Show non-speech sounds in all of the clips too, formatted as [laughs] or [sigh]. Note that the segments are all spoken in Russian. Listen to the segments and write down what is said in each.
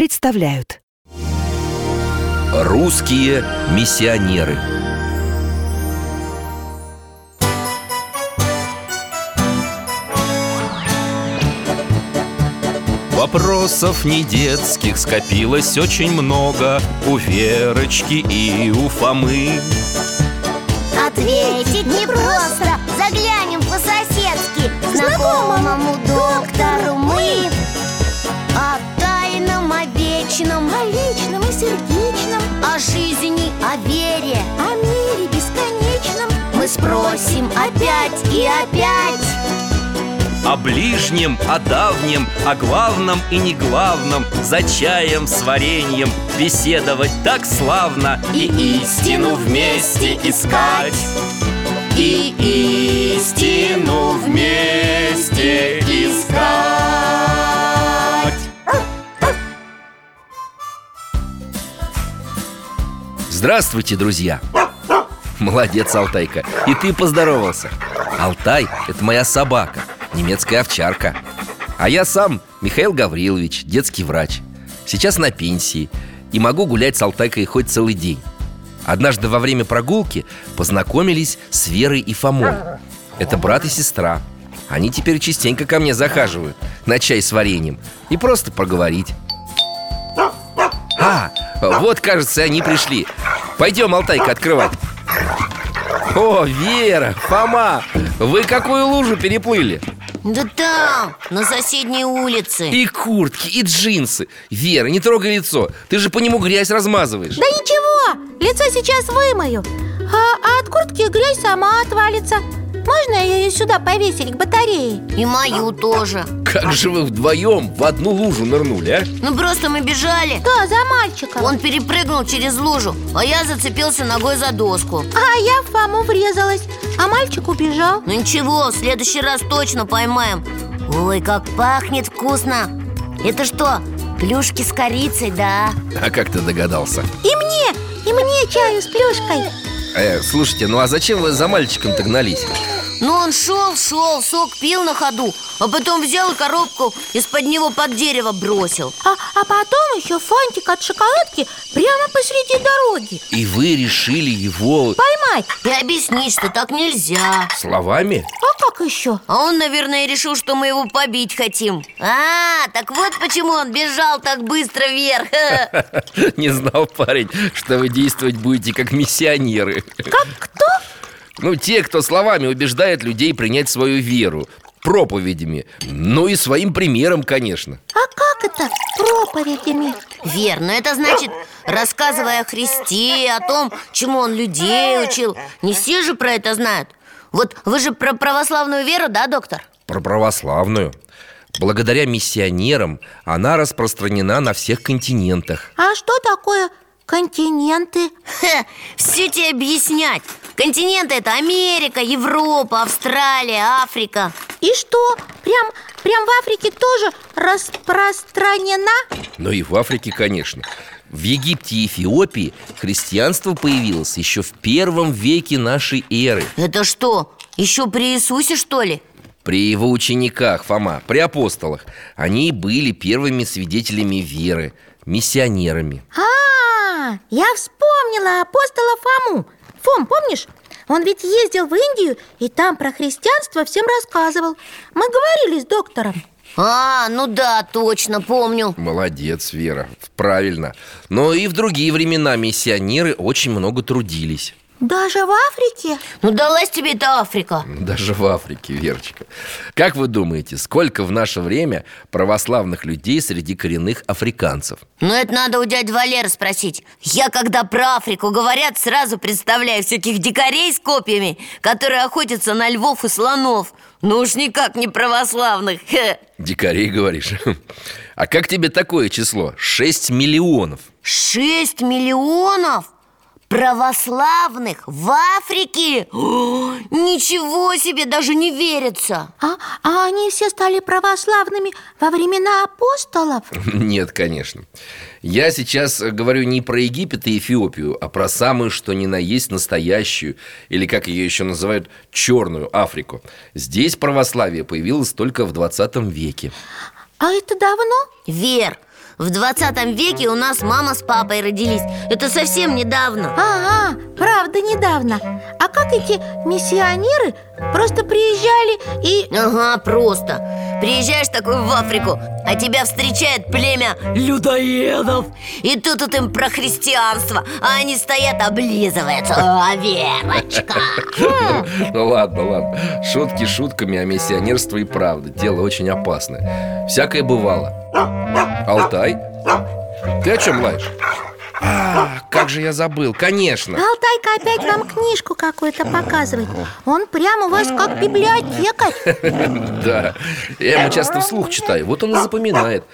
представляют. Русские миссионеры. Вопросов не детских скопилось очень много У Верочки и у Фомы. Ответить непросто Заглянем по-соседски Знакомому доктору спросим опять и опять. О ближнем, о давнем, о главном и неглавном За чаем с вареньем беседовать так славно И истину вместе искать. И истину вместе искать. Здравствуйте, друзья! Молодец, Алтайка. И ты поздоровался. Алтай – это моя собака Немецкая овчарка. А я сам Михаил Гаврилович, детский врач. Сейчас на пенсии И могу гулять с Алтайкой хоть целый день. Однажды во время прогулки познакомились с Верой и Фомой. Это брат и сестра. Они теперь частенько ко мне захаживают На чай с вареньем И просто поговорить. А, вот, кажется, они пришли. Пойдем, Алтайка, открывать О, Вера, Фома, вы какую лужу переплыли? Да там, на соседней улице. И куртки, и джинсы. Вера, не трогай лицо Ты же по нему грязь размазываешь. Да ничего, лицо сейчас вымою. А, а от куртки грязь сама отвалится Можно ее сюда повесить к батарее? И мою тоже Как же вы вдвоем в одну лужу нырнули, а? Ну просто мы бежали Да, за мальчиком Он перепрыгнул через лужу, а я зацепился ногой за доску А я в Фому врезалась, а мальчик убежал Ну ничего, в следующий раз точно поймаем Ой, как пахнет вкусно Это что, плюшки с корицей, да? А как ты догадался? И мне, и мне чаю с плюшкой Э, слушайте, ну а зачем вы за мальчиком-то гнались? Ну он шел, шел, сок пил на ходу А потом взял коробку из-под него под дерево бросил. А, а потом еще фантик от шоколадки прямо посреди дороги. И вы решили его Поймать, И объяснить, что так нельзя. словами? а как еще? А он, наверное, решил, что мы его побить хотим. А, так вот почему он бежал так быстро вверх. [laughs] [laughs] Не знал парень, что вы действовать будете как миссионеры. Как кто? Ну, те, кто словами убеждает людей принять свою веру. Проповедями. Ну и своим примером, конечно. А как это проповедями? Верно, это значит, рассказывая о Христе, о том, чему он людей учил. Не все же про это знают. Вот вы же про православную веру, да, доктор? Про православную. Благодаря миссионерам она распространена на всех континентах. А что такое континенты? Хе, все тебе объяснять Континенты это Америка, Европа, Австралия, Африка И что? Прям, прям в Африке тоже распространена? Но и в Африке, конечно В Египте и Эфиопии христианство появилось еще в первом веке нашей эры Это что, еще при Иисусе, что ли? При его учениках, Фома, при апостолах Они и были первыми свидетелями веры, миссионерами. А, я вспомнила апостола Фому. Фом, помнишь? Он ведь ездил в Индию и там про христианство всем рассказывал. Мы говорили с доктором. А, ну да, точно, помню. Молодец, Вера, правильно. Но и в другие времена миссионеры очень много трудились Даже в Африке? Ну, далась тебе эта Африка Даже в Африке, Верочка Как вы думаете, сколько в наше время православных людей среди коренных африканцев? Ну, это надо у дяди Валеры спросить Я, когда про Африку говорят, сразу представляю всяких дикарей с копьями Которые охотятся на львов и слонов Ну уж никак не православных. Дикарей, говоришь? [laughs] А как тебе такое число? 6 миллионов Шесть миллионов? Православных в Африке? О, [gasps] ничего себе, даже не верится А, а они все стали православными во времена апостолов? [laughs] Нет, конечно Я сейчас говорю не про Египет и Эфиопию А про самую, что ни на есть настоящую Или как ее еще называют, черную Африку Здесь православие появилось только в 20 веке А это давно? Вер, в 20 веке у нас мама с папой родились. Это совсем недавно. А, а, правда, недавно. А как эти миссионеры просто приезжали и... Ага, просто Приезжаешь такой в Африку, а тебя встречает племя людоедов И тут тут им про христианство, а они стоят облизываются А, Верочка. [laughs] Ну ладно, ладно Шутки шутками, а миссионерство и правда Дело очень опасное Всякое бывало Алтай? Ты о чем лаешь? А, как же я забыл, конечно. Алтайка опять нам книжку какую-то показывает. Он прямо у вас как библиотекарь. [laughs] Да, я ему часто вслух читаю Вот он и запоминает.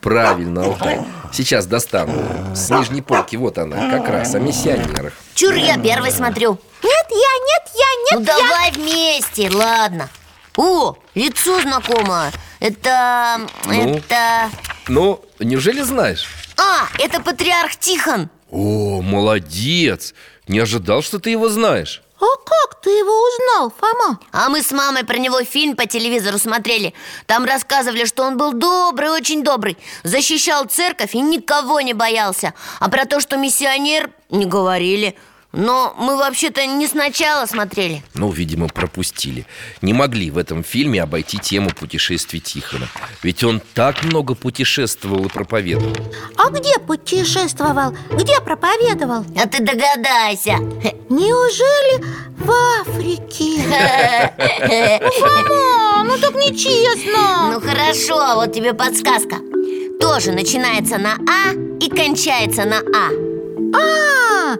Правильно, Алтай Сейчас достану. С нижней полки, вот она, как раз о миссионерах Чур, я первый смотрю. Нет, я, нет, я, Ну нет, я. давай вместе, ладно. О, лицо знакомое. Это... Ну? это... Ну, неужели знаешь? А, это патриарх Тихон. О, молодец. Не ожидал, что ты его знаешь. А как ты его узнал, Фома? А мы с мамой про него фильм по телевизору смотрели. Там рассказывали, что он был добрый, очень добрый. Защищал церковь и никого не боялся. А про то, что миссионер, не говорили Но мы вообще-то не сначала смотрели. Ну, видимо, пропустили. Не могли в этом фильме обойти тему путешествий Тихона Ведь он так много путешествовал и проповедовал. А где путешествовал? Где проповедовал? А ты догадайся. Неужели в Африке? [laughs] Фома, ну так нечестно. Ну хорошо, вот тебе подсказка. Тоже начинается на А и кончается на А А,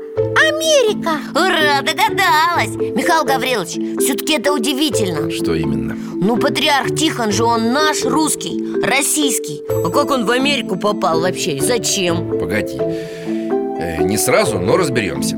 Америка Ура, догадалась Михаил Гаврилович, все-таки это удивительно Что именно? Ну, патриарх Тихон же он наш, русский, российский А как он в Америку попал вообще? Зачем? Погоди Э, Не сразу, но разберемся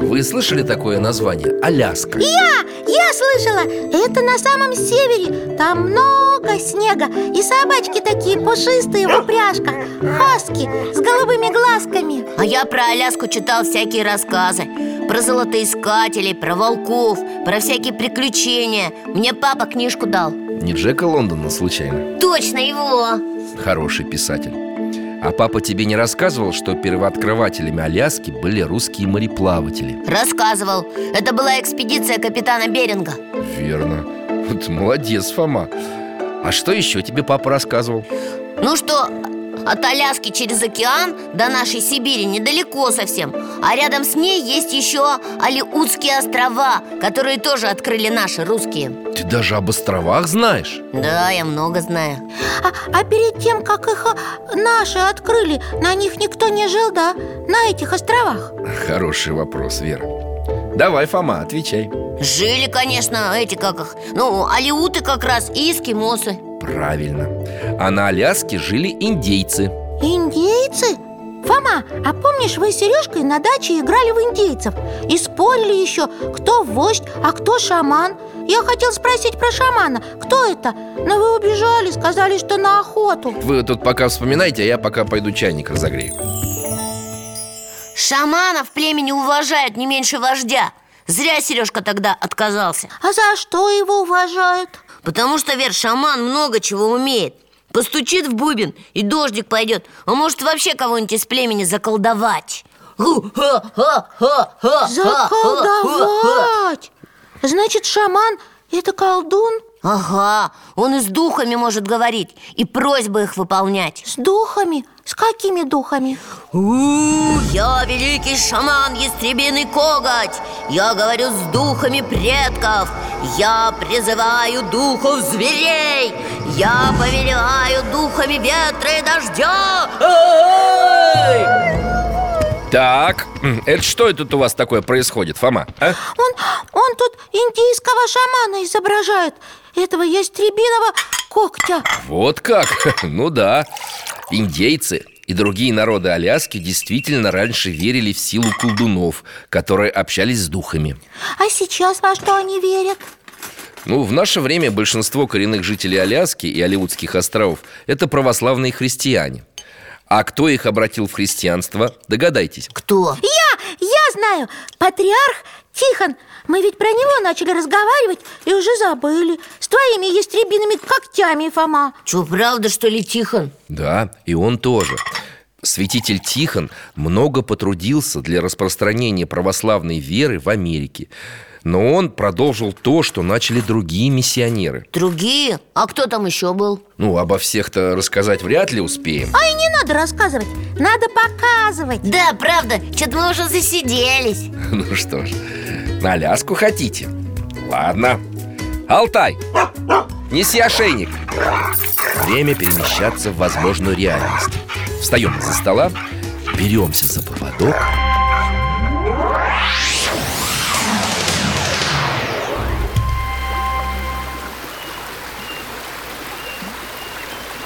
Вы слышали такое название? Аляска. Я, я слышала, это на самом севере. Там много снега. И собачки такие пушистые в упряжках. Хаски с голубыми глазками. А я про Аляску читал всякие рассказы. Про золотоискателей, про волков, про всякие приключения. Мне папа книжку дал. Не Джека Лондона случайно? Точно его. Хороший писатель А папа тебе не рассказывал, что первооткрывателями Аляски были русские мореплаватели? Рассказывал. Это была экспедиция капитана Беринга. Верно. Вот молодец, Фома. А что еще тебе папа рассказывал? Ну что, от Аляски через океан до нашей Сибири недалеко совсем А рядом с ней есть еще Алиутские острова Которые тоже открыли наши русские. Ты даже об островах знаешь? Да, я много знаю. А, а перед тем, как их а, наши открыли На них никто не жил, да? На этих островах? Хороший вопрос, Вера. Давай, Фома, отвечай. Жили, конечно, эти как их Ну, алиуты как раз и эскимосы. Правильно. А на Аляске жили индейцы. Индейцы? Фома, а помнишь, вы с Сережкой на даче играли в индейцев? И спорили еще, кто вождь, а кто шаман. Я хотел спросить про шамана, кто это? Но вы убежали, сказали, что на охоту. Вы тут пока вспоминайте, а я пока пойду чайник разогрею. Шаманов племени уважают не меньше вождя. Зря Сережка тогда отказался. А за что его уважают? Потому что, Вер, шаман много чего умеет Постучит в бубен, и дождик пойдет А может вообще кого-нибудь из племени заколдовать Заколдовать! Значит, шаман – это колдун? Ага, он и с духами может говорить И просьбы их выполнять С духами? С какими духами? У, я великий шаман Ястребиный коготь Я говорю с духами предков Я призываю духов зверей Я повелеваю духами ветра и дождя Эй! Так, это что это тут у вас такое происходит, Фома? а? Он, он тут индийского шамана изображает Этого ястребиного когтя Вот как? [laughs] Ну да Индейцы и другие народы Аляски действительно раньше верили в силу колдунов, которые общались с духами А сейчас во что они верят? Ну, в наше время большинство коренных жителей Аляски и Алиутских островов – это православные христиане А кто их обратил в христианство, догадайтесь Кто? Я, я знаю, патриарх Тихон. Мы ведь про него начали разговаривать и уже забыли. С твоими ястребиными когтями, Фома. Че, правда, что ли, Тихон? Да, и он тоже. Святитель Тихон много потрудился для распространения православной веры в Америке Но он продолжил то, что начали другие миссионеры. Другие? А кто там еще был? Ну, обо всех-то рассказать вряд ли успеем. А и не надо рассказывать, надо показывать. Да, правда, что-то мы уже засиделись. [laughs] Ну что ж, на Аляску хотите? Ладно. Алтай, неси ошейник. Время перемещаться в возможную реальность. Встаем из-за стола, беремся за поводок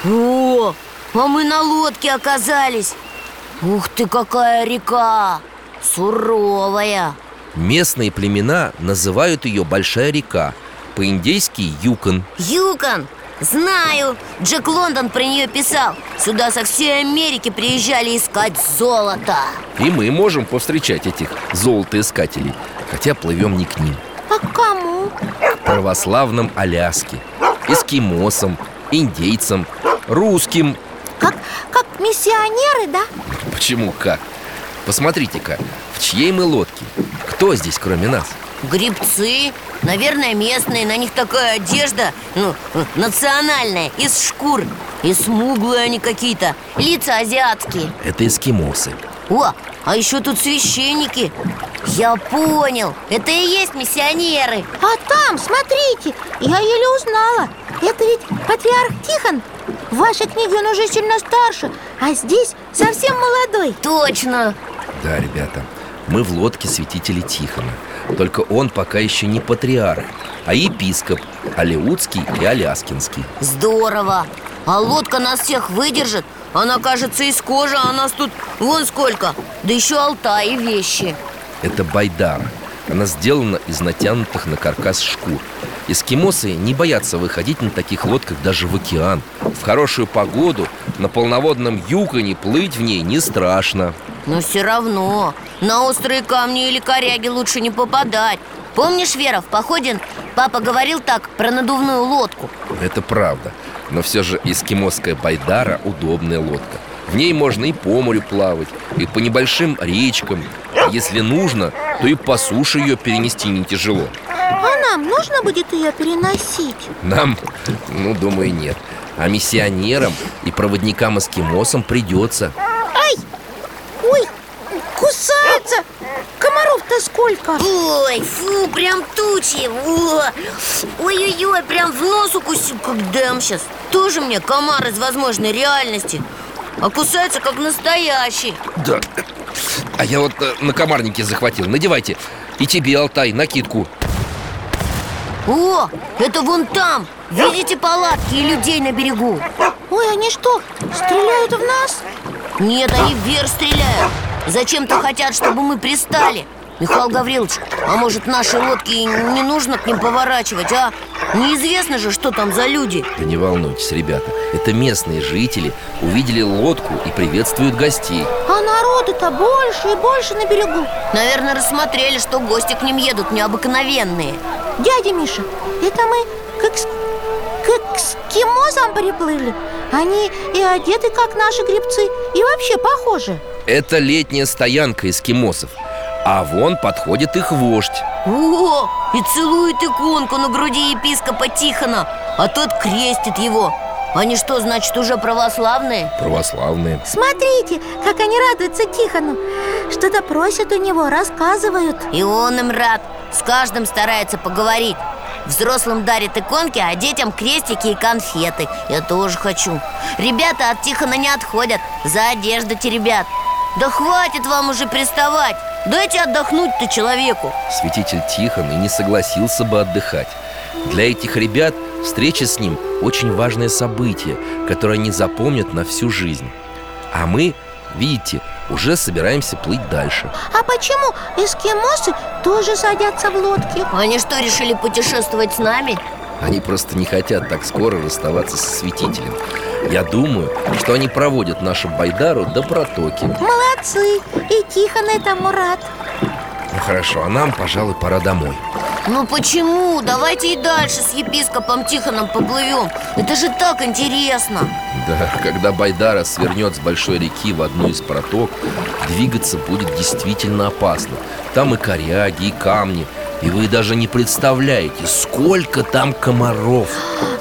О, а мы на лодке оказались. Ух ты, какая река! Суровая. Местные племена называют ее Большая река По-индейски Юкон Юкон, знаю. Джек Лондон про нее писал. Сюда со всей Америки приезжали искать золото. И мы можем повстречать этих золотоискателей Хотя плывем не к ним. А к кому? К православным Аляске Эскимосам, индейцам, русским. Как, как миссионеры, да? Почему как? Посмотрите-ка, в чьей мы лодке? Кто здесь, кроме нас? Грибцы, наверное, местные. На них такая одежда, ну, национальная. Из шкур. И смуглые они какие-то. Лица азиатские. Это эскимосы. О, а еще тут священники. Я понял, это и есть миссионеры. А там, смотрите, я еле узнала. Это ведь патриарх Тихон В вашей книге он уже сильно старше А здесь совсем молодой. Точно. Да, ребята, мы в лодке святителя Тихона. Только он пока еще не патриарх, а епископ Алеутский и Аляскинский. Здорово. А лодка нас всех выдержит. Она, кажется, из кожи, а нас тут вон сколько. Да еще Алтай и вещи. Это байдара Она сделана из натянутых на каркас шкур Эскимосы не боятся выходить на таких лодках даже в океан. В хорошую погоду на полноводном юконе плыть в ней не страшно. Но все равно. На острые камни или коряги лучше не попадать. Помнишь, Вера, в походе папа говорил так про надувную лодку? Это правда. Но все же эскимосская байдара удобная лодка. В ней можно и по морю плавать, и по небольшим речкам А Если нужно, то и по суше ее перенести не тяжело А нам нужно будет ее переносить? Нам, ну, думаю, нет А миссионерам и проводникам-эскимосам придется Ай! Ой, кусается! Комаров-то сколько? Ой, фу, прям тучи Во. Ой-ой-ой, прям в нос укусил, как дам сейчас Тоже мне комар из возможной реальности А кусается, как настоящий Да А я вот э, на комарнике захватил. Надевайте. И тебе, Алтай, накидку. О, это вон там. Видите палатки и людей на берегу? Ой, они что, стреляют в нас? Нет, они вверх стреляют. Зачем-то хотят, чтобы мы пристали Михаил Гаврилович, а может нашей лодке не нужно к ним поворачивать, а? Неизвестно же, что там за люди. Да не волнуйтесь, ребята. Это местные жители увидели лодку и приветствуют гостей. А народу-то больше и больше на берегу. Наверное, рассмотрели, что гости к ним едут необыкновенные. Дядя Миша, это мы к, экс... к эскимосам приплыли. Они и одеты, как наши грибцы, и вообще похожи. Это летняя стоянка эскимосов А вон подходит их вождь. О, и целует иконку на груди епископа Тихона А тот крестит его. Они что, значит, уже православные? Православные. Смотрите, как они радуются Тихону. Что-то просят у него, рассказывают. И он им рад. С каждым старается поговорить. Взрослым дарит иконки, а детям крестики и конфеты. Я тоже хочу. Ребята от Тихона не отходят. За одежду ребят Да хватит вам уже приставать Дайте отдохнуть-то человеку. Святитель Тихон и не согласился бы отдыхать. Для этих ребят встреча с ним очень важное событие Которое они запомнят на всю жизнь. А мы, видите, уже собираемся плыть дальше. А почему эскимосы тоже садятся в лодки? Они что, решили путешествовать с нами? Они просто не хотят так скоро расставаться со святителем Я думаю, что они проводят нашу Байдару до протоки. Молодцы! И Тихон этому рад. Ну хорошо, а нам, пожалуй, пора домой. Ну почему? Давайте и дальше с епископом Тихоном поплывем. Это же так интересно. Да, когда Байдара свернет с большой реки в одну из проток Двигаться будет действительно опасно. Там и коряги, и камни. И вы даже не представляете, сколько там комаров.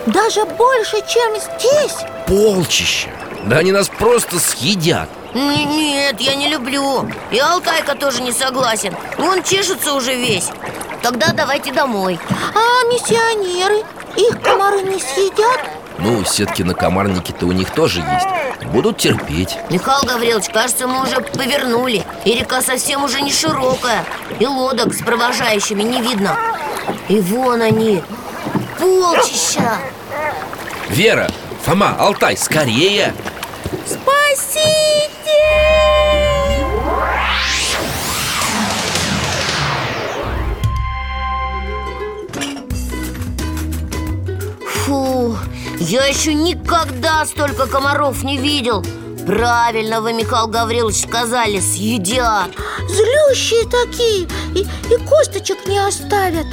Даже больше, чем здесь Полчища. Да они нас просто съедят. Нет, я не люблю. И Алтайка тоже не согласен. Он чешется уже весь. Тогда давайте домой. А миссионеры? Их комары не съедят? Ну, сетки на комарнике-то у них тоже есть. Будут терпеть. Михаил Гаврилович, кажется, мы уже повернули. И река совсем уже не широкая. И лодок с провожающими не видно. И вон они. Полчища. Вера, Фома, Алтай, скорее! Спасите! Фу, я еще никогда столько комаров не видел Правильно вы, Михаил Гаврилович, сказали, съедят Злющие такие и, и косточек не оставят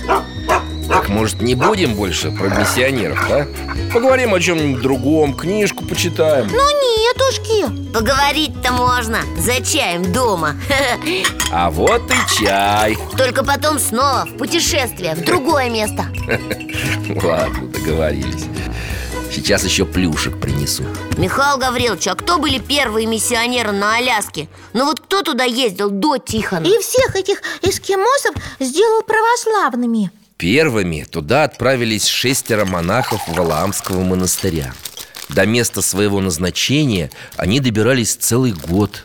Так, может, не будем больше про миссионеров, а? Поговорим о чем-нибудь другом, книжку почитаем. Ну нетушки. Поговорить-то можно за чаем дома. [laughs] А вот и чай. Только потом снова в путешествие, в другое место. [laughs] Ладно, договорились. Сейчас еще плюшек принесу. Михаил Гаврилович, а кто были первые миссионеры на Аляске? Ну вот кто туда ездил до Тихона? И всех этих эскимосов сделал православными Первыми туда отправились шестеро монахов Валаамского монастыря. До места своего назначения они добирались целый год.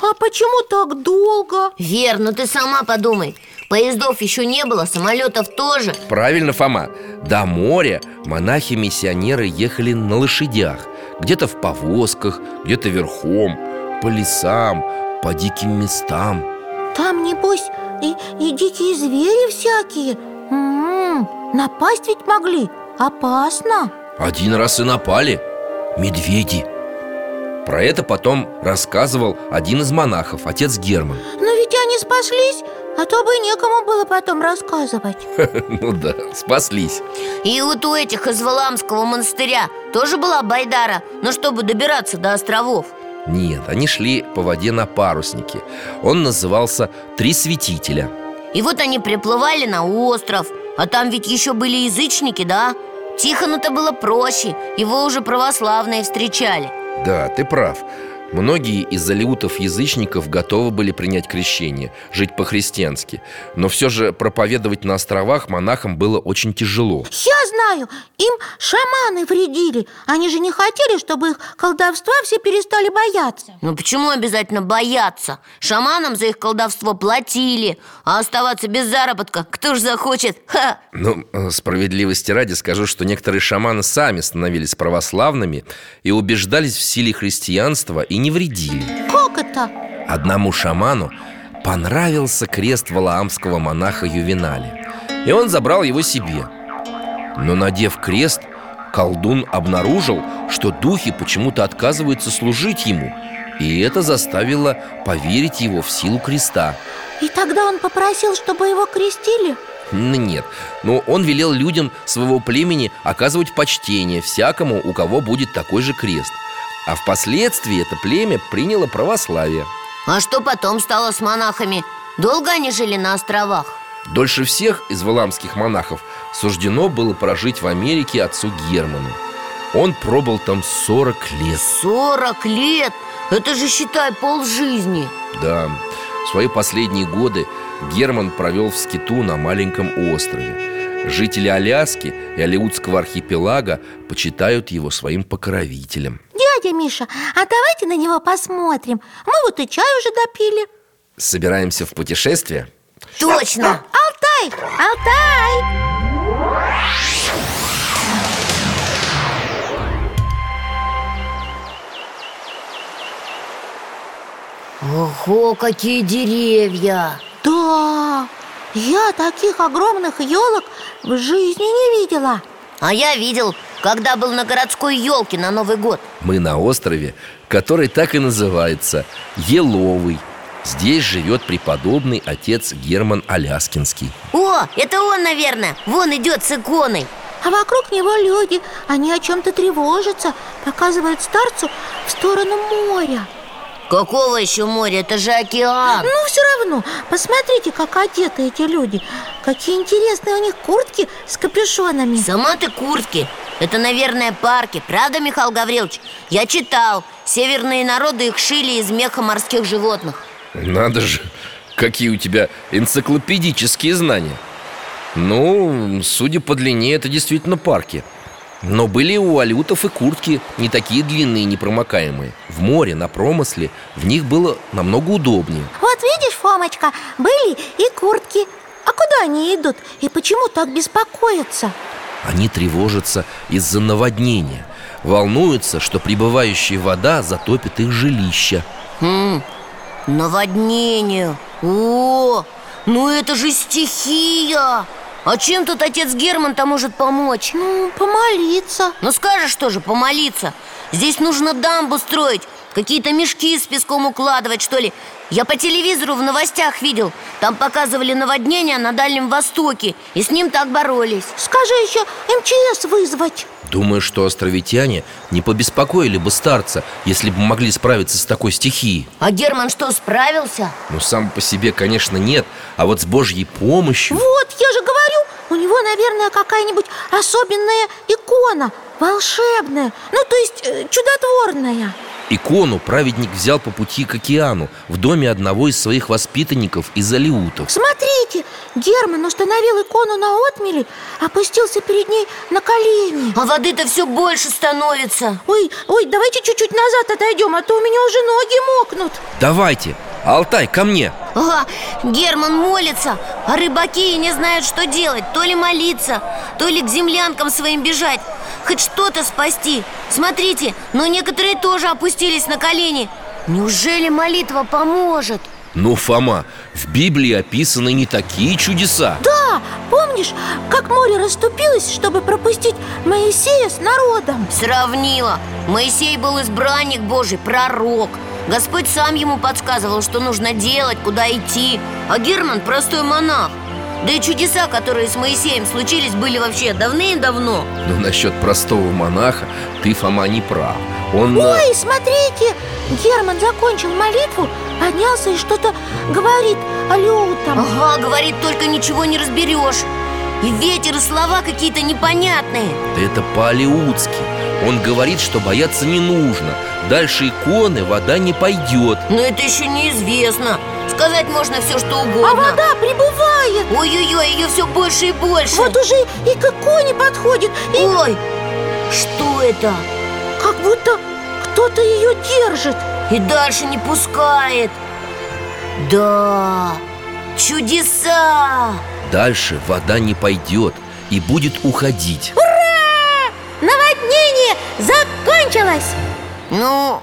А почему так долго? Верно, ты сама подумай. Поездов еще не было, самолетов тоже. Правильно, Фома. До моря монахи-миссионеры ехали на лошадях. Где-то в повозках, где-то верхом По лесам, по диким местам. Там, небось, и, и дикие звери всякие М-м, Напасть ведь могли. Опасно. Один раз и напали. Медведи. Про это потом рассказывал один из монахов, отец Герман. Но ведь они спаслись А то бы некому было потом рассказывать. [laughs] Ну да, спаслись. И вот у этих из Валамского монастыря тоже была Байдара? Но чтобы добираться до островов. Нет, они шли по воде на паруснике Он назывался «Три святителя» И вот они приплывали на остров. А там ведь еще были язычники, да? Тихону-то было проще Его уже православные встречали. Да, ты прав. Многие из алиутов-язычников готовы были принять крещение, жить по-христиански. Но все же проповедовать на островах монахам было очень тяжело. Я знаю, им шаманы вредили Они же не хотели, чтобы их колдовства все перестали бояться Ну почему обязательно бояться? Шаманам за их колдовство платили А оставаться без заработка кто ж захочет? Ха! Ну, э, справедливости ради скажу, что некоторые шаманы сами становились православными И убеждались в силе христианства и не вредили Как это? Одному шаману понравился крест валаамского монаха Ювеналя И он забрал его себе Но надев крест, колдун обнаружил, что духи почему-то отказываются служить ему И это заставило поверить его в силу креста И тогда он попросил, чтобы его крестили? Нет, но он велел людям своего племени оказывать почтение всякому, у кого будет такой же крест А впоследствии это племя приняло православие А что потом стало с монахами? Долго они жили на островах? Дольше всех из валамских монахов суждено было прожить в Америке отцу Герману. Он пробыл там 40 лет. 40 лет? Это же, считай, полжизни. Да, свои последние годы Герман провел в скиту на маленьком острове. Жители Аляски и Алиутского архипелага почитают его своим покровителем. Дядя Миша, а давайте на него посмотрим. Мы вот и чай уже допили. Собираемся в путешествие? Точно! Алтай! Алтай! Ого, какие деревья! Да, я таких огромных елок в жизни не видела А я видел, когда был на городской елке на Новый год Мы на острове, который так и называется Еловый Здесь живет преподобный отец Герман Аляскинский. О, это он, наверное, вон идет с иконой. А вокруг него люди, они о чем-то тревожатся Показывают старцу в сторону моря. Какого еще моря? Это же океан. Ну, все равно, посмотрите, как одеты эти люди. Какие интересные у них куртки с капюшонами. Сама ты куртки. Это, наверное, парки. Правда, Михаил Гаврилович? Я читал. Северные народы их шили из меха морских животных Надо же, какие у тебя энциклопедические знания. Ну, судя по длине, это действительно парки. Но были у алютов и куртки не такие длинные и непромокаемые. В море, на промысле, в них было намного удобнее. Вот видишь, Фомочка, были и куртки. А куда они идут? И почему так беспокоятся? Они тревожатся из-за наводнения. Волнуются, что прибывающая вода затопит их жилища. Хм, наводнение. О, ну это же стихия. А чем тут отец Герман-то может помочь? Ну, помолиться. Ну скажешь тоже, помолиться? Здесь нужно дамбу строить Какие-то мешки с песком укладывать, что ли? Я по телевизору в новостях видел. Там показывали наводнение на Дальнем Востоке. И с ним так боролись. Скажи еще МЧС вызвать. Думаю, что островитяне не побеспокоили бы старца, если бы могли справиться с такой стихией. А Герман что, справился? Ну, сам по себе, конечно, нет. А вот с Божьей помощью Вот, я же говорю, у него, наверное, какая-нибудь особенная икона Волшебная, ну то есть э, чудотворная Икону праведник взял по пути к океану В доме одного из своих воспитанников из Алиутов. Смотрите, Герман установил икону на отмели Опустился перед ней на колени. А воды-то все больше становится. Ой, ой, давайте чуть-чуть назад отойдем, а то у меня уже ноги мокнут. Давайте, Алтай, ко мне. Ага, Герман молится, а рыбаки не знают, что делать. То ли молиться, то ли к землянкам своим бежать. Хоть что-то спасти. Смотрите, но некоторые тоже опустились на колени. Неужели молитва поможет? Ну, Фома, в Библии описаны не такие чудеса. Да, помнишь, как море расступилось, чтобы пропустить Моисея с народом? Сравнила. Моисей был избранник Божий, пророк. Господь сам ему подсказывал, что нужно делать, куда идти. А Герман простой монах Да и чудеса, которые с Моисеем случились, были вообще давным-давно. Но насчет простого монаха ты, Фома, не прав. Он... э, Ой, смотрите, Герман закончил молитву, поднялся и что-то говорит алютам Ага, говорит, только ничего не разберешь И ветер, и слова какие-то непонятные. Да это по-алиутски. Он говорит, что бояться не нужно. Дальше иконы вода не пойдет. Но это еще неизвестно. Сказать можно все, что А угодно вода прибывает. Ой-ой-ой, ее все больше и больше. Вот уже и к иконе подходит И Ой, что это? как будто кто-то ее держит. И дальше не пускает. Да, чудеса Дальше вода не пойдет и будет уходить. Наводнение закончилось! Ну,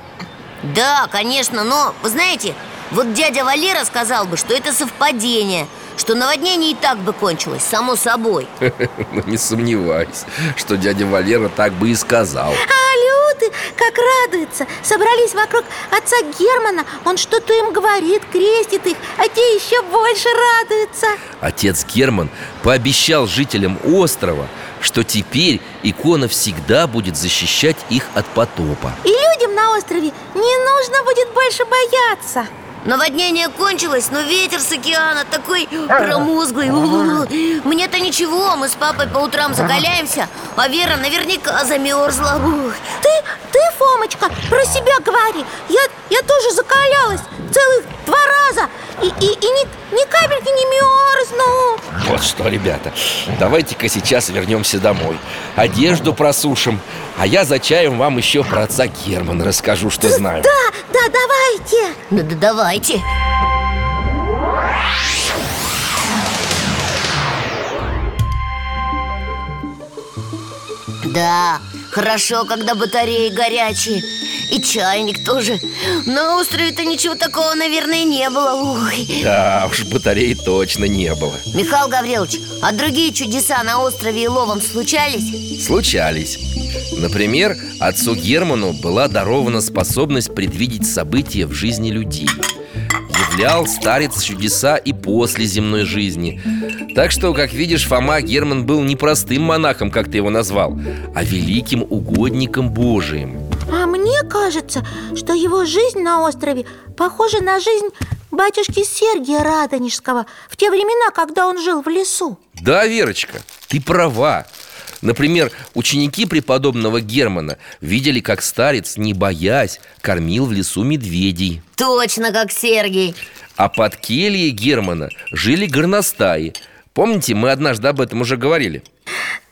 да, конечно, но, вы знаете, вот дядя Валера сказал бы, что это совпадение Что наводнение и так бы кончилось, само собой. [laughs] Ну, не сомневаюсь, что дядя Валера так бы и сказал. А алюты как радуются. Собрались вокруг отца Германа. Он что-то им говорит, крестит их А те еще больше радуются. Отец Герман пообещал жителям острова, что теперь икона всегда будет защищать их от потопа. И людям на острове не нужно будет больше бояться Наводнение кончилось, но ветер с океана такой промозглый. Мне-то ничего, мы с папой по утрам закаляемся А Вера наверняка замерзла. Ты, ты, Фомочка, про себя говори. Я, я тоже закалялась целых два раза. И, и, и ни, ни капельки не мерзну. Вот что, ребята, давайте-ка сейчас вернемся домой. Одежду просушим А я за чаем вам еще про отца Германа расскажу, что знаю. Да, да, давайте. Да, да давайте. Да, хорошо, когда батареи горячие И чайник тоже. На острове-то ничего такого, наверное, не было. Ой. Да уж, батареи точно не было. Михаил Гаврилович, а другие чудеса на острове Иловом случались? Случались. Например, отцу Герману была дарована способность предвидеть события в жизни людей. Являл старец чудеса и после земной жизни. Так что, как видишь, Фома Герман был не простым монахом, как ты его назвал А великим угодником Божиим кажется, что его жизнь на острове похожа на жизнь батюшки Сергия Радонежского В те времена, когда он жил в лесу. Да, Верочка, ты права. Например, ученики преподобного Германа видели, как старец, не боясь, кормил в лесу медведей. Точно как Сергей А под кельей Германа жили горностаи. Помните, мы однажды об этом уже говорили?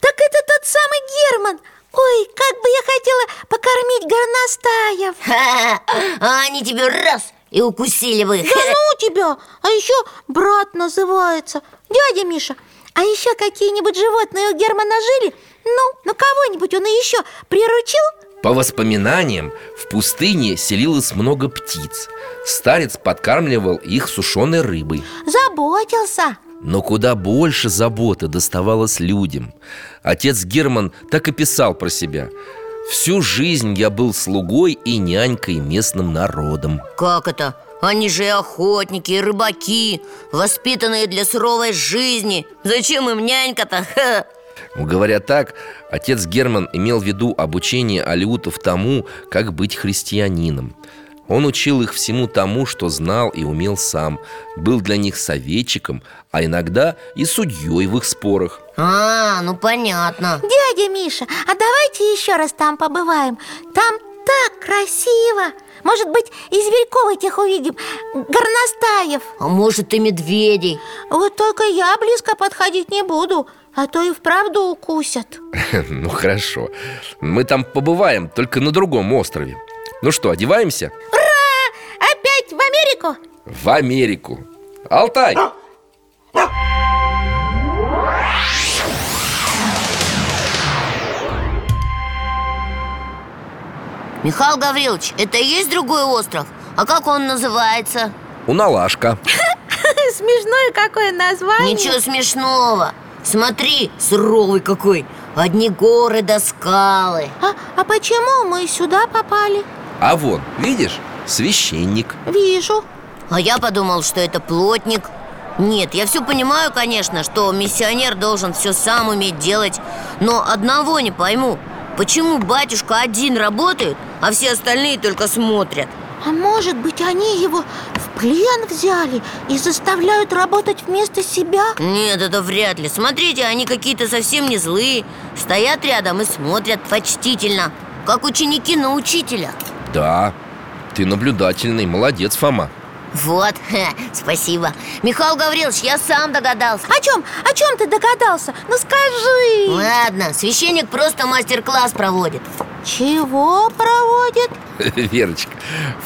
Так это тот самый Герман Ой, как бы я хотела покормить горностаев Ха-ха. [laughs] А они тебе раз и укусили бы Да [laughs] ну тебя! А еще брат называется Дядя Миша, а еще какие-нибудь животные у Германа жили? Ну, ну кого-нибудь он еще приручил? По воспоминаниям, в пустыне селилось много птиц Старец подкармливал их сушеной рыбой Заботился Но куда больше заботы доставалось людям Отец Герман так и писал про себя Всю жизнь я был слугой и нянькой местным народом Как это? Они же и охотники, и рыбаки Воспитанные для суровой жизни Зачем им нянька-то? Ха. Говоря так, отец Герман имел в виду обучение алиутов тому, как быть христианином Он учил их всему тому, что знал и умел сам Был для них советчиком, а иногда и судьей в их спорах А, ну понятно. Дядя Миша, а давайте еще раз там побываем. Там так красиво. Может быть, и зверьков этих увидим? Горностаев. А может и медведей. Вот только я близко подходить не буду А то и вправду укусят. [laughs] Ну хорошо, мы там побываем, только на другом острове. Ну что, одеваемся? Опять в Америку? В Америку. Алтай! Михаил Гаврилович, это и есть другой остров? А как он называется? Уналашка. [laughs] Смешное какое название. Ничего смешного. Смотри, суровый какой. Одни горы да скалы. А, а почему мы сюда попали? А вон, видишь, священник. Вижу. А я подумал, что это плотник. Нет, я все понимаю, конечно, что миссионер должен все сам уметь делать Но одного не пойму Почему батюшка один работает, а все остальные только смотрят? А может быть, они его в плен взяли и заставляют работать вместо себя? Нет, это вряд ли Смотрите, они какие-то совсем не злые Стоят рядом и смотрят почтительно Как ученики на учителя Да, ты наблюдательный, молодец, Фома Вот, [laughs] ха, спасибо Михаил Гаврилович, я сам догадался О чем? О чем ты догадался? Ну скажи Ладно, священник просто мастер-класс проводит Чего проводит? [laughs] Верочка,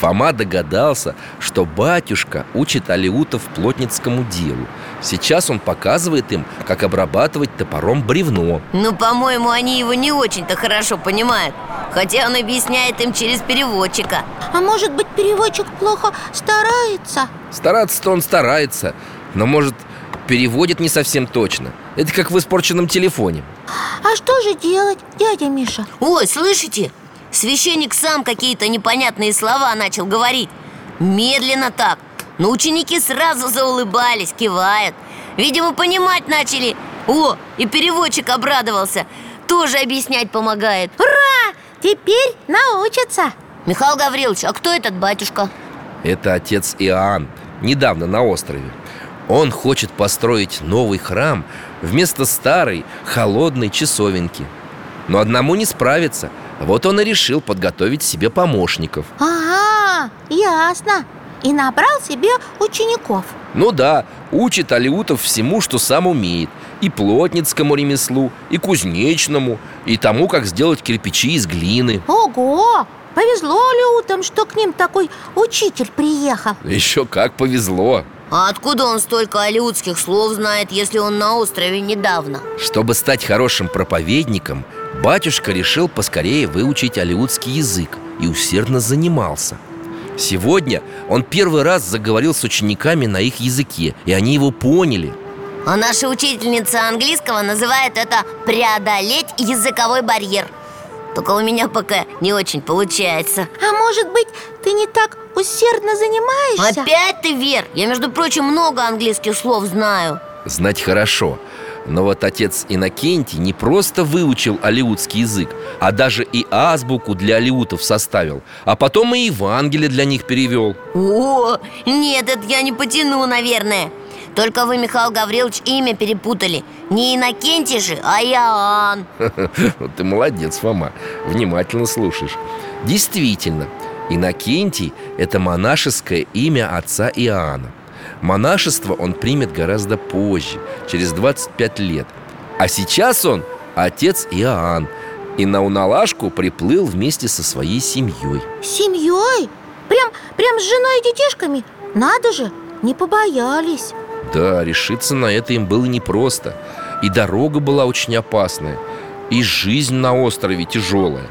Фома догадался, что батюшка учит алиутов плотницкому делу Сейчас он показывает им, как обрабатывать топором бревно. Ну, по-моему, они его не очень-то хорошо понимают. Хотя он объясняет им через переводчика. А может быть, переводчик плохо старается? Стараться-то он старается, но, может, переводит не совсем точно. Это как в испорченном телефоне. А что же делать, дядя Миша? Ой, слышите? Священник сам какие-то непонятные слова начал говорить. Медленно так Но ученики сразу заулыбались, кивают. Видимо, понимать начали. О, и переводчик обрадовался. Тоже объяснять помогает. Ура! Теперь научатся. Михаил Гаврилович, а кто этот батюшка? Это отец Иоанн, недавно на острове. Он хочет построить новый храм вместо старой, холодной часовенки. Но одному не справится Вот он и решил подготовить себе помощников. Ага, ясно И набрал себе учеников. Ну да, учит алиутов всему, что сам умеет. И плотницкому ремеслу, и кузнечному И тому, как сделать кирпичи из глины. Ого! Повезло Алеутам, что к ним такой учитель приехал. Еще как повезло. А откуда он столько алиутских слов знает, если он на острове недавно? Чтобы стать хорошим проповедником Батюшка решил поскорее выучить алиутский язык И усердно занимался Сегодня он первый раз заговорил с учениками на их языке И они его поняли. А наша учительница английского называет это преодолеть языковой барьер Только у меня пока не очень получается. А может быть, ты не так усердно занимаешься? Опять ты, Вер? Я, между прочим, много английских слов знаю. Знать хорошо но вот отец Иннокентий не просто выучил алиутский язык, а даже и азбуку для алиутов составил, а потом и Евангелие для них перевел. О, нет, это я не потяну, наверное. Только вы, Михаил Гаврилович, имя перепутали. Не Иннокентий же, а Иоанн. [laughs] Ты молодец, Фома, внимательно слушаешь. Действительно, Иннокентий – это монашеское имя отца Иоанна Монашество он примет гораздо позже, через 25 лет. А сейчас он отец Иоанн И на Уналашку приплыл вместе со своей семьей. Семьей? Прям, прям с женой и детишками? Надо же, не побоялись. Да, решиться на это им было непросто. И дорога была очень опасная И жизнь на острове тяжелая.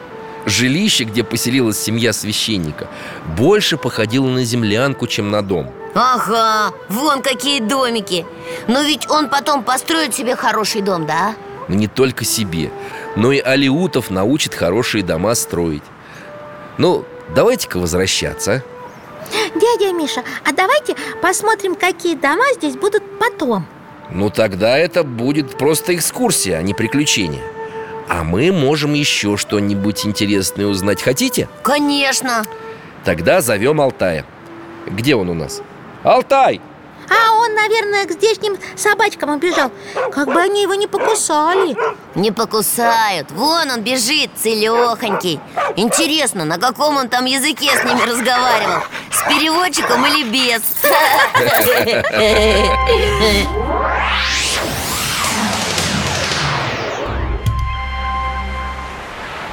Жилище, где поселилась семья священника Больше походило на землянку, чем на дом Ага, вон какие домики Но ведь он потом построит себе хороший дом, да? Но не только себе Но и алиутов научит хорошие дома строить Ну, давайте-ка возвращаться а? Дядя Миша, а давайте посмотрим, какие дома здесь будут потом Ну, тогда это будет просто экскурсия, а не приключение А мы можем еще что-нибудь интересное узнать Хотите? Конечно Тогда зовем Алтая Где он у нас? Алтай! А он, наверное, к здешним собачкам убежал Как бы они его не покусали Не покусают Вон он бежит, целехонький Интересно, на каком он там языке с ними разговаривал? С переводчиком или без?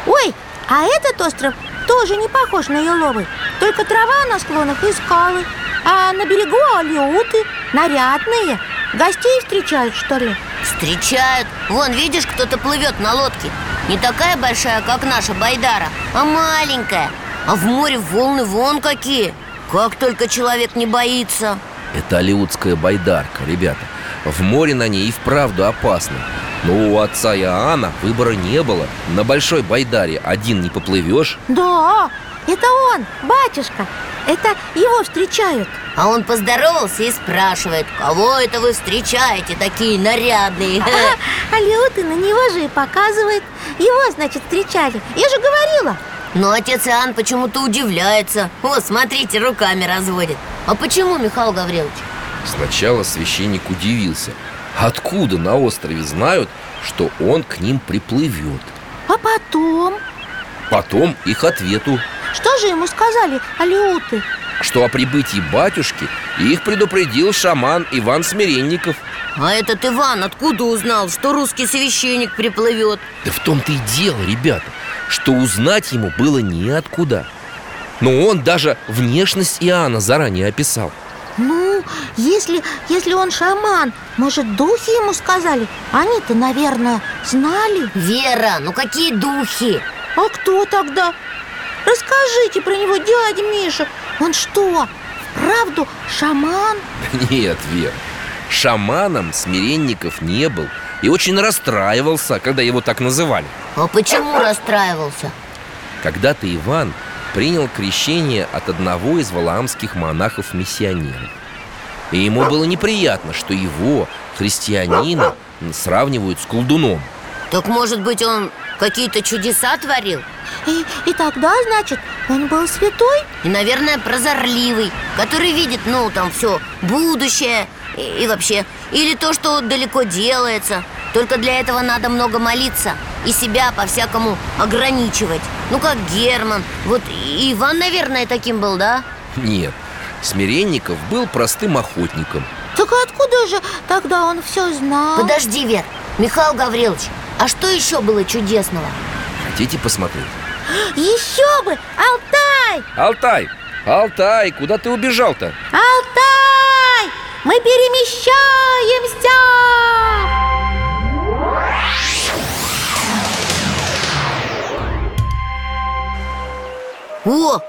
Ой, а этот остров тоже не похож на еловый Только трава на склонах и скалы А на берегу алиуты, нарядные. Гостей встречают, что ли? Встречают. Вон, видишь, кто-то плывет на лодке. Не такая большая, как наша Байдара А маленькая. А в море волны вон какие. Как только человек не боится. Это алиутская байдарка, ребята. В море на ней и вправду опасно. Но у отца Иоанна выбора не было. На большой байдаре один не поплывешь. Да, это он, батюшка. Это его встречают. А он поздоровался и спрашивает Кого это вы встречаете, такие нарядные? а, Алиуты на него же и показывает. Его, значит, встречали. Я же говорила. Но отец Иоанн почему-то удивляется. О, смотрите, руками разводит. А почему, Михаил Гаврилович? Сначала священник удивился. Откуда на острове знают, что он к ним приплывет? А потом? Потом их ответу Что же ему сказали алиуты? Что о прибытии батюшки их предупредил шаман Иван Смиренников А этот Иван откуда узнал, что русский священник приплывет? Да в том-то и дело, ребята, что узнать ему было неоткуда Но он даже внешность Иоанна заранее описал Ну, если, если он шаман, может, духи ему сказали? Они-то, наверное, знали Вера, ну какие духи? А кто тогда? Расскажите про него, дядя Миша Он что, правду шаман? Нет, Вер, шаманом Смиренников не был И очень расстраивался, когда его так называли А почему расстраивался? Когда-то Иван принял крещение от одного из валаамских монахов-миссионеров И ему было неприятно, что его, христианина, сравнивают с колдуном Так может быть он какие-то чудеса творил? И, и тогда, значит, он был святой? И, наверное, прозорливый Который видит, ну, там, все будущее и, и вообще Или то, что далеко делается Только для этого надо много молиться И себя по-всякому ограничивать Ну, как Герман Вот и Иван, наверное, таким был, да? Нет, Смиренников был простым охотником Так откуда же тогда он все знал? Подожди, Вер, Михаил Гаврилович А что еще было чудесного? Хотите посмотреть? Еще бы! Алтай! Алтай! Алтай, куда ты убежал-то? Алтай! Мы перемещаемся! О,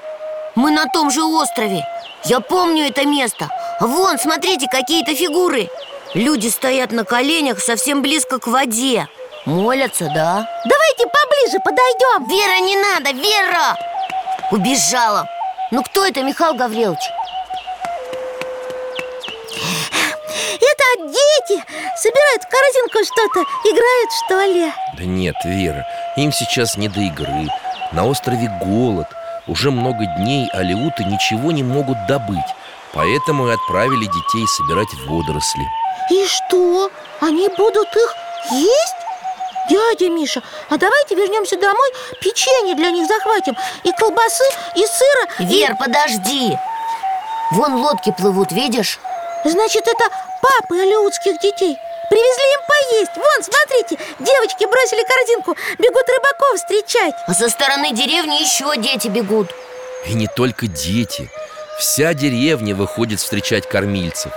мы на том же острове Я помню это место Вон, смотрите, какие-то фигуры Люди стоят на коленях совсем близко к воде Молятся, да? Давайте поближе подойдем Вера, не надо, Вера! Убежала Ну кто это, Михаил Гаврилович? Это дети собирают в корзинку что-то Играют, что ли? Да нет, Вера, им сейчас не до игры На острове голод Уже много дней алиуты ничего не могут добыть Поэтому и отправили детей собирать водоросли И что? Они будут их есть? Дядя Миша, а давайте вернемся домой Печенье для них захватим. И колбасы, и сыра и- Вер, подожди. Вон лодки плывут, видишь? Значит, это папы алеутских детей. Привезли им поесть. Вон, смотрите, девочки бросили корзинку. Бегут рыбаков встречать. А со стороны деревни еще дети бегут. И не только дети. Вся деревня выходит встречать кормильцев.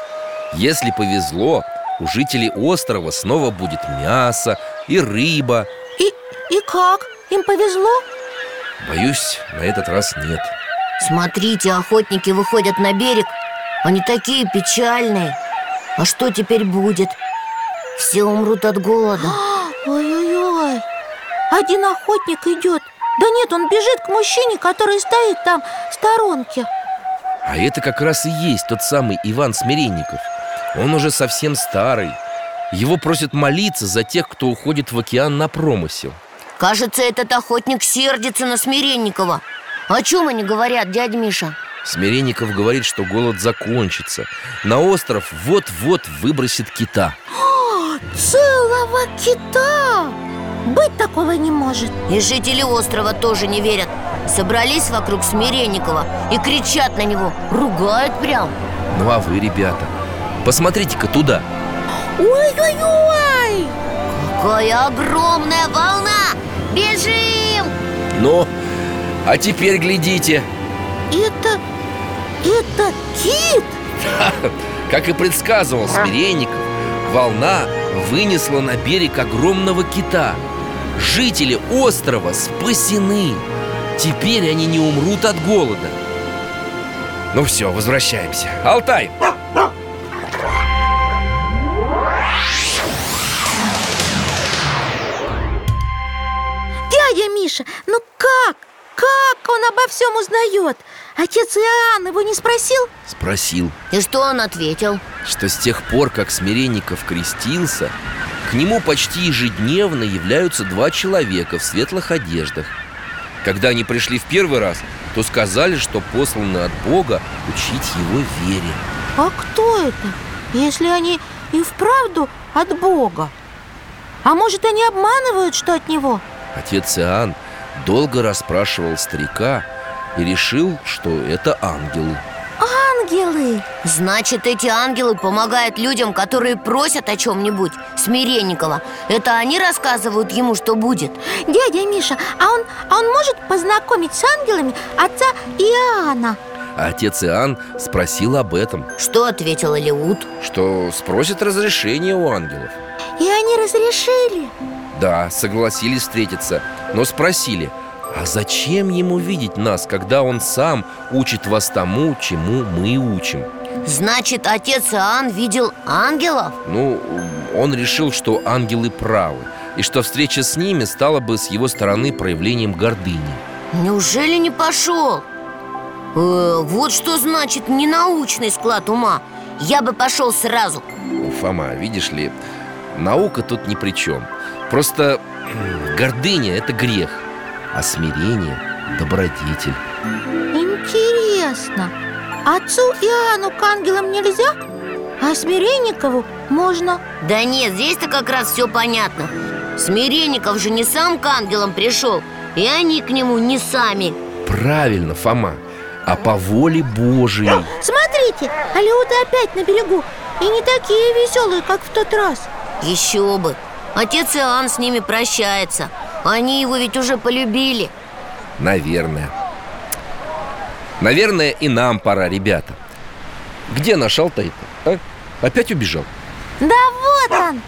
Если повезло, у жителей острова снова будет мясо и рыба. И, и как? Им повезло? Боюсь, на этот раз нет. Смотрите, охотники выходят на берег. Они такие печальные. А что теперь будет? Все умрут от голода. [gasps] Ой-ой-ой. Один охотник идет. Да нет, он бежит к мужчине, который стоит там в сторонке. А это как раз и есть тот самый Иван Смиренников Он уже совсем старый. Его просят молиться за тех, кто уходит в океан на промысел. Кажется, этот охотник сердится на Смиренникова. О чем они говорят, дядя Миша? Смиренников говорит, что голод закончится. На остров вот-вот выбросит кита. Целого кита! Быть такого не может. И жители острова тоже не верят. Собрались вокруг Смиренникова и кричат на него Ругают прям. Ну а вы, ребята, посмотрите-ка туда Ой-ой-ой! Какая огромная волна! Бежим! Ну, а теперь глядите Это... это кит? Как и предсказывал Смиренников Волна вынесла на берег огромного кита Жители острова спасены Теперь они не умрут от голода Ну все, возвращаемся Алтай! Как? Он обо всем узнает? Отец Иоанн его не спросил? Спросил, И что он ответил? что с тех пор, как Смиренников крестился К нему почти ежедневно являются два человека в светлых одеждах Когда они пришли в первый раз, то сказали, что посланы от Бога учить его вере А кто это? Если они и вправду от Бога? А может, они обманывают, что от него? Отец Иоанн долго расспрашивал старика и решил, что это ангелы Ангелы! Значит, эти ангелы помогают людям, которые просят о чем-нибудь Смиренникова Это они рассказывают ему, что будет Дядя Миша, а он, а он может познакомить с ангелами отца Иоанна? Отец Иоанн спросил об этом Что ответил Алиут? Что спросит разрешение у ангелов И они разрешили Да, согласились встретиться Но спросили А зачем ему видеть нас, когда он сам учит вас тому, чему мы учим? Значит, отец Иоанн видел ангелов? Ну, он решил, что ангелы правы И что встреча с ними стала бы с его стороны проявлением гордыни Неужели не пошел? Э, вот что значит ненаучный склад ума Я бы пошел сразу Фома, видишь ли, наука тут ни при чем Просто гордыня – это грех а смирение – добродетель. Интересно, отцу Иоанну к ангелам нельзя? А Смиренникову можно? Да нет, здесь-то как раз все понятно. Смиренников же не сам к ангелам пришел И они к нему не сами. Правильно, Фома, а по воле Божией. Смотрите, алеуты опять на берегу И не такие веселые, как в тот раз. Еще бы Отец Иоанн с ними прощается. Они его ведь уже полюбили. Наверное. Наверное, и нам пора, ребята. Где наш Алтай-то, а? Опять убежал? Да вот он!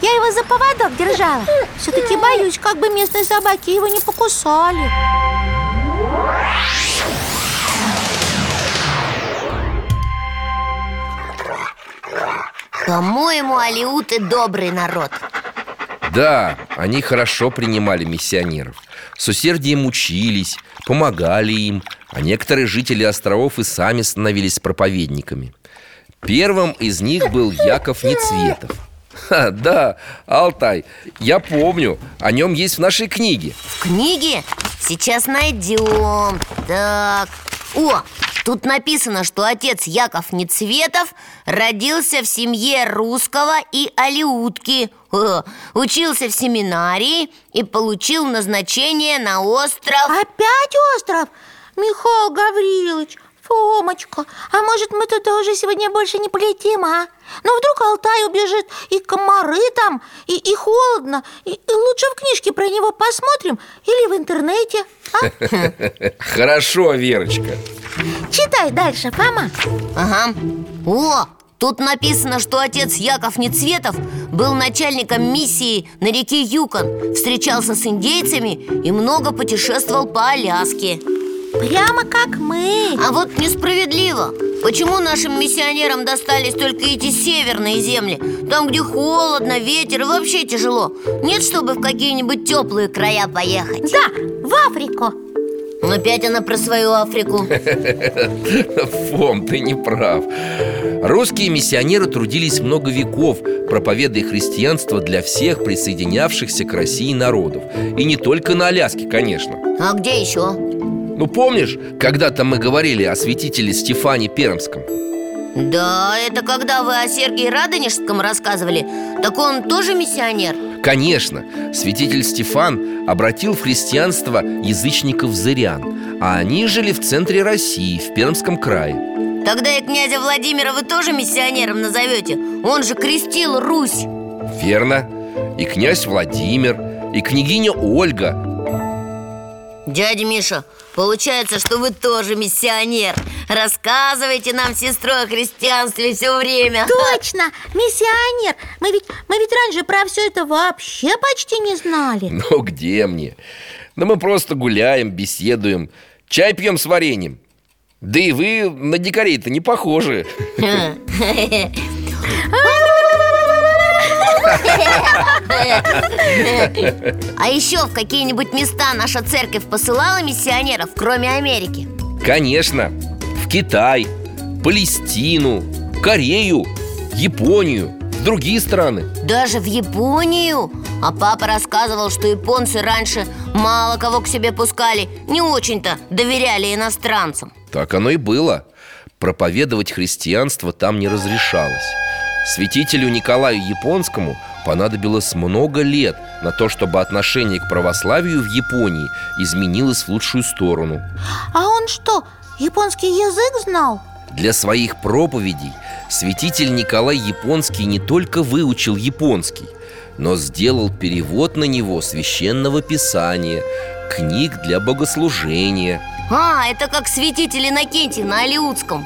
Я его за поводок держала. Все-таки боюсь, как бы местные собаки его не покусали. По-моему, алиуты добрый народ Да, они хорошо принимали миссионеров. С усердием учились, помогали им А некоторые жители островов и сами становились проповедниками. Первым из них был Яков Нецветов. Ха, Да, Алтай, я помню, о нем есть в нашей книге. В книге? Сейчас найдем. Так, о, тут написано, что отец Яков Нецветов Родился в семье русского и алиутки О, Учился в семинарии и получил назначение на остров Опять остров? Михаил Гаврилович, Фомочка А может мы туда уже сегодня больше не полетим, а? Ну вдруг Алтай убежит И комары там, и, и холодно и, и лучше в книжке про него посмотрим Или в интернете а? [laughs] Хорошо, Верочка Читай дальше, Фома Ага О, тут написано, что отец Яков Нецветов был начальником миссии на реке Юкон Встречался с индейцами и много путешествовал по Аляске. Прямо как мы. А вот несправедливо. Почему нашим миссионерам достались только эти северные земли? Там, где холодно, ветер и вообще тяжело. Нет, чтобы в какие-нибудь теплые края поехать. Да, в Африку Опять она про свою Африку [laughs] Фом, ты не прав Русские миссионеры трудились много веков Проповедуя христианство для всех присоединявшихся к России народов И не только на Аляске, конечно А где еще? Ну помнишь, когда-то мы говорили о святителе Стефане Пермском? Да, это когда вы о Сергии Радонежском рассказывали Так он тоже миссионер? Конечно, святитель Стефан обратил в христианство язычников-зырян А они жили в центре России, в Пермском крае. Тогда и князя Владимира вы тоже миссионером назовете? Он же крестил Русь. Верно. И князь Владимир, и княгиня Ольга. Дядя Миша, получается, что вы тоже миссионер. Рассказывайте нам, сестрой, о христианстве все время. Точно, миссионер! Мы ведь, мы ведь раньше про все это вообще почти не знали. [laughs] Ну где мне? Да мы просто гуляем, беседуем Чай пьем с вареньем. Да и вы на дикарей-то не похожи [laughs] [laughs] А еще в какие-нибудь места наша церковь посылала миссионеров, кроме Америки? Конечно. В Китай, Палестину, Корею, Японию В другие страны. Даже в Японию? А папа рассказывал, что японцы раньше мало кого к себе пускали Не очень-то доверяли иностранцам. Так оно и было. Проповедовать христианство там не разрешалось Святителю Николаю Японскому понадобилось много лет на то, чтобы отношение к православию в Японии изменилось в лучшую сторону А он что, японский язык знал? Для своих проповедей святитель Николай Японский не только выучил японский, но сделал перевод на него священного писания, книг для богослужения. А, это как святитель Иннокентий на Алиутском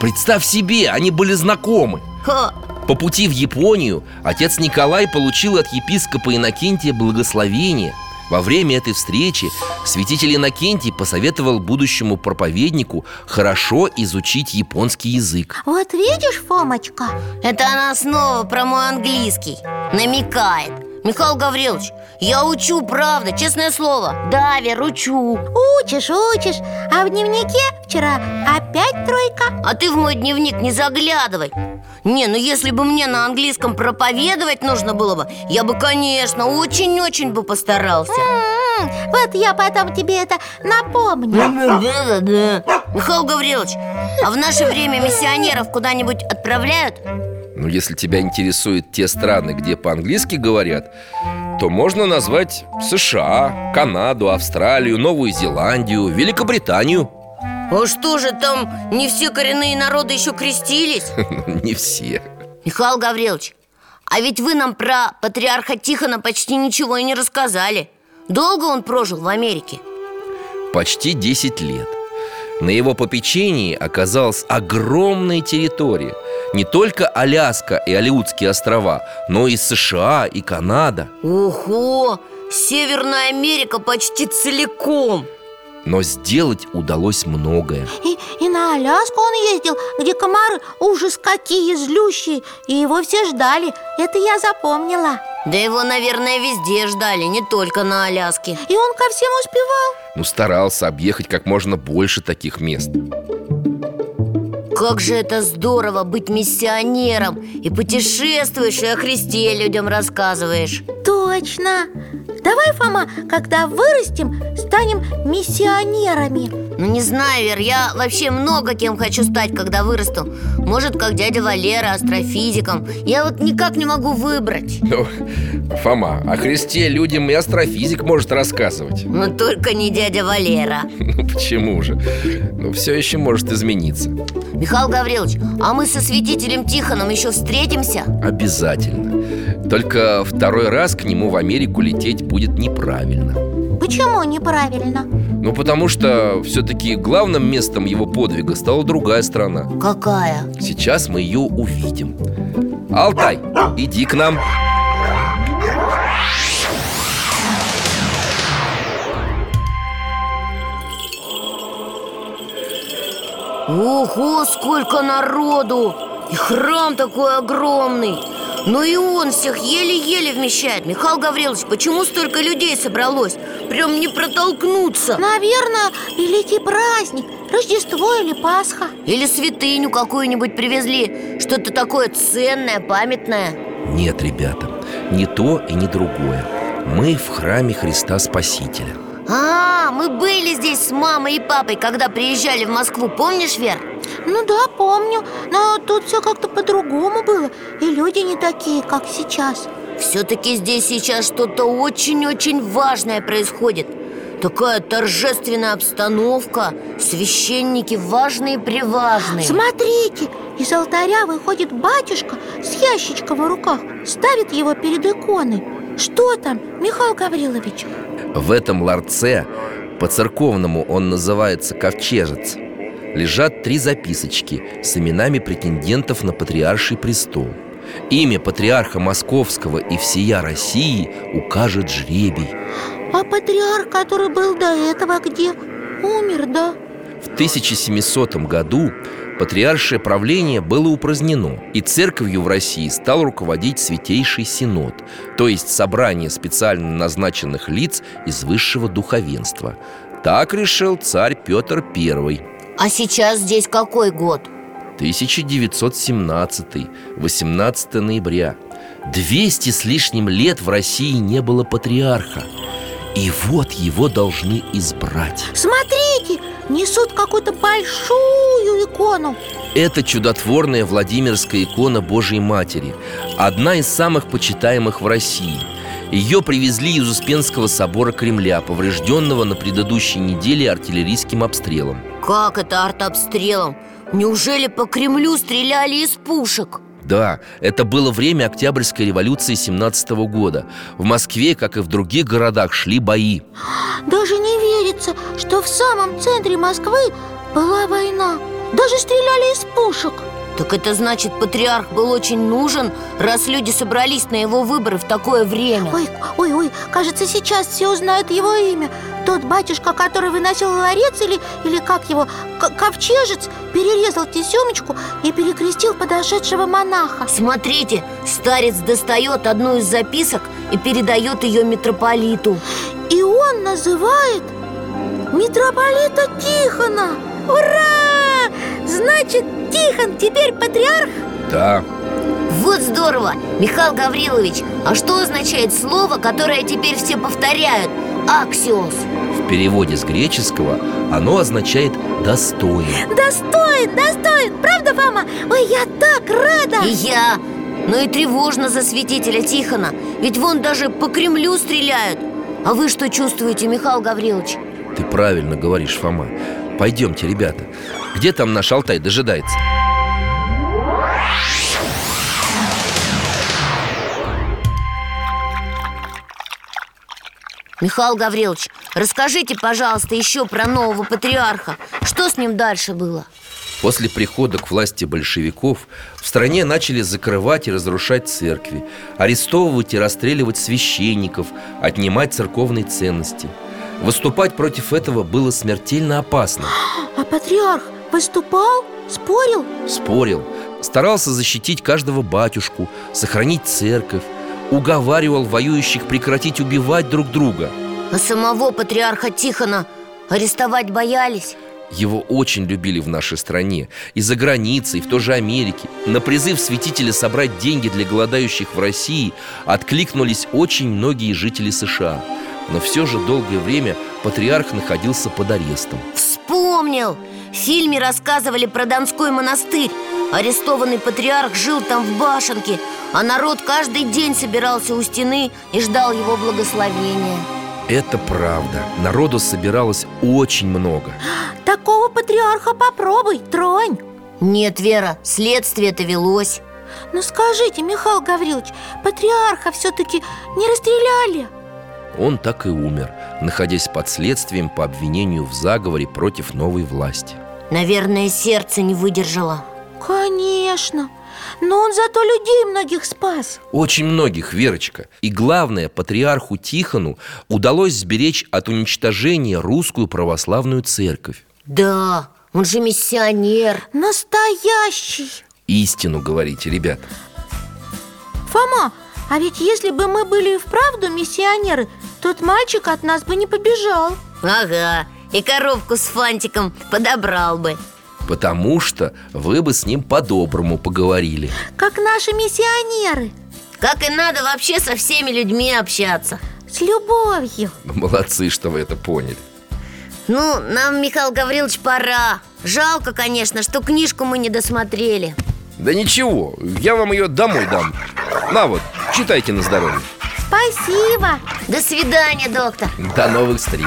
Представь себе, они были знакомы. Ха, По пути в Японию отец Николай получил от епископа Иннокентия благословение. Во время этой встречи святитель Иннокентий посоветовал будущему проповеднику хорошо изучить японский язык. Вот видишь, Фомочка это она снова про мой английский Намекает Михаил Гаврилович, я учу, правда, честное слово. Да, Вер, учу. Учишь, учишь. А в дневнике вчера опять тройка. А ты в мой дневник не заглядывай. Не, ну если бы мне на английском проповедовать нужно было бы Я бы, конечно, очень-очень бы постарался. М-м, Вот я потом тебе это напомню. Да-да-да [laughs] Михаил Гаврилович, а в наше время миссионеров куда-нибудь отправляют? Ну, если тебя интересуют те страны, где по-английски говорят То можно назвать США, Канаду, Австралию, Новую Зеландию, Великобританию А что же, там не все коренные народы еще крестились? [laughs] Не все Михаил Гаврилович, а ведь вы нам про патриарха Тихона почти ничего и не рассказали Долго он прожил в Америке? Почти 10 лет На его попечении оказалась огромная территория Не только Аляска и Алиутские острова, но и США, и Канада. Ого! Северная Америка почти целиком. Но сделать удалось многое. И, и на Аляску он ездил, где комары ужас какие злющие И его все ждали, это я запомнила. Да его, наверное, везде ждали, не только на Аляске. И он ко всем успевал. Ну, старался объехать как можно больше таких мест Как же это здорово быть миссионером И путешествуешь, и о Христе людям рассказываешь. Точно. Давай, Фома, когда вырастем, станем миссионерами. Ну не знаю, Вер, я вообще много кем хочу стать, когда вырасту. Может, как дядя Валера, астрофизиком. Я вот никак не могу выбрать. Ну, Фома, о Христе людям и астрофизик может рассказывать. Но только не дядя Валера. [laughs] Ну, почему же? Ну, все еще может измениться Михаил Гаврилович, а мы со святителем Тихоном еще встретимся? Обязательно Только второй раз к нему в Америку лететь будет неправильно Почему неправильно? Ну, потому что все-таки главным местом его подвига стала другая страна Какая? Сейчас мы ее увидим Алтай, иди к нам Ого, сколько народу! И храм такой огромный! Но и он всех еле-еле вмещает. Михаил Гаврилович, почему столько людей собралось? Прям не протолкнуться! Наверное, великий праздник Рождество или Пасха. Или святыню какую-нибудь привезли. Что-то такое ценное, памятное. Нет, ребята, не то и не другое. Мы в храме Христа Спасителя А, мы были здесь с мамой и папой, когда приезжали в Москву, помнишь, Вер? Ну да, помню Но тут все как-то по-другому было И люди не такие, как сейчас Все-таки здесь сейчас что-то очень-очень важное происходит Такая торжественная обстановка Священники важные-преважные Смотрите, из алтаря выходит батюшка с ящичком в руках Ставит его перед иконой Что там, Михаил Гаврилович? В этом ларце, по-церковному он называется ковчежец Лежат три записочки с именами претендентов на патриарший престол Имя патриарха Московского и всея России укажет жребий А патриарх, который был до этого где? Умер, да? В 1700 году патриаршее правление было упразднено, и церковью в России стал руководить Святейший Синод, то есть собрание специально назначенных лиц из высшего духовенства. Так решил царь Петр I. А сейчас здесь какой год? 1917, 18 ноября 200 с лишним лет в России не было патриарха И вот его должны избрать Смотрите, несут какую-то большую икону Это чудотворная Владимирская икона Божьей Матери Одна из самых почитаемых в России ее привезли из Успенского собора Кремля, поврежденного на предыдущей неделе артиллерийским обстрелом Как это артобстрелом? Неужели по Кремлю стреляли из пушек? Да, это было время Октябрьской революции 17 года. В Москве, как и в других городах, шли бои. Даже не верится, что в самом центре Москвы была война. Даже стреляли из пушек Так это значит, патриарх был очень нужен, раз люди собрались на его выборы в такое время. Ой, ой, ой, кажется, сейчас все узнают его имя. Тот батюшка, который выносил ларец или, или как его, ковчежец Перерезал тесемочку и перекрестил подошедшего монаха. Смотрите, старец достает одну из записок и передает ее митрополиту. И он называет митрополита Тихона. Ура! Значит, Тихон теперь патриарх? Да, Вот здорово! Михаил Гаврилович, а что означает слово, которое теперь все повторяют? Аксиос в переводе с греческого оно означает «достоин» Достоин, достоин, правда, мама? Ой, я так рада И я Но и тревожно за святителя Тихона Ведь вон даже по Кремлю стреляют А вы что чувствуете, Михаил Гаврилович? Ты правильно говоришь, Фома Пойдемте, ребята Где там наш Алтай дожидается? Михаил Гаврилович, расскажите, пожалуйста, еще про нового патриарха Что с ним дальше было? После прихода к власти большевиков в стране начали закрывать и разрушать церкви, арестовывать и расстреливать священников, отнимать церковные ценности. Выступать против этого было смертельно опасно. А патриарх выступал? Спорил? Спорил, старался защитить каждого батюшку, сохранить церковь, уговаривал воюющих прекратить убивать друг друга. А самого патриарха Тихона арестовать боялись? Его очень любили в нашей стране И за границей, в той же Америке На призыв святителя собрать деньги для голодающих в России Откликнулись очень многие жители США Но все же долгое время патриарх находился под арестом Вспомнил! В фильме рассказывали про Донской монастырь. Арестованный патриарх жил там в башенке А народ каждый день собирался у стены и ждал его благословения. Это правда. Народу собиралось очень много. Такого патриарха попробуй, тронь. Нет, Вера, следствие-то велось. Ну скажите, Михаил Гаврилович, патриарха все-таки не расстреляли? Он так и умер Находясь под следствием по обвинению в заговоре против новой власти Наверное, сердце не выдержало. Конечно. Но он зато людей многих спас. Очень многих, Верочка. И главное, патриарху Тихону удалось сберечь от уничтожения русскую православную церковь. Да, он же миссионер. Настоящий. Истину говорите, ребят. Фома, а ведь если бы мы были и вправду миссионеры Тот мальчик от нас бы не побежал. Ага, и коробку с фантиком подобрал бы. Потому что вы бы с ним по-доброму поговорили. Как наши миссионеры. Как и надо вообще со всеми людьми общаться. С любовью. Молодцы, что вы это поняли. Ну, нам, Михаил Гаврилович, пора. Жалко, конечно, что книжку мы не досмотрели. Да ничего, я вам ее домой дам. На вот, читайте на здоровье. Спасибо. До свидания, доктор. До новых встреч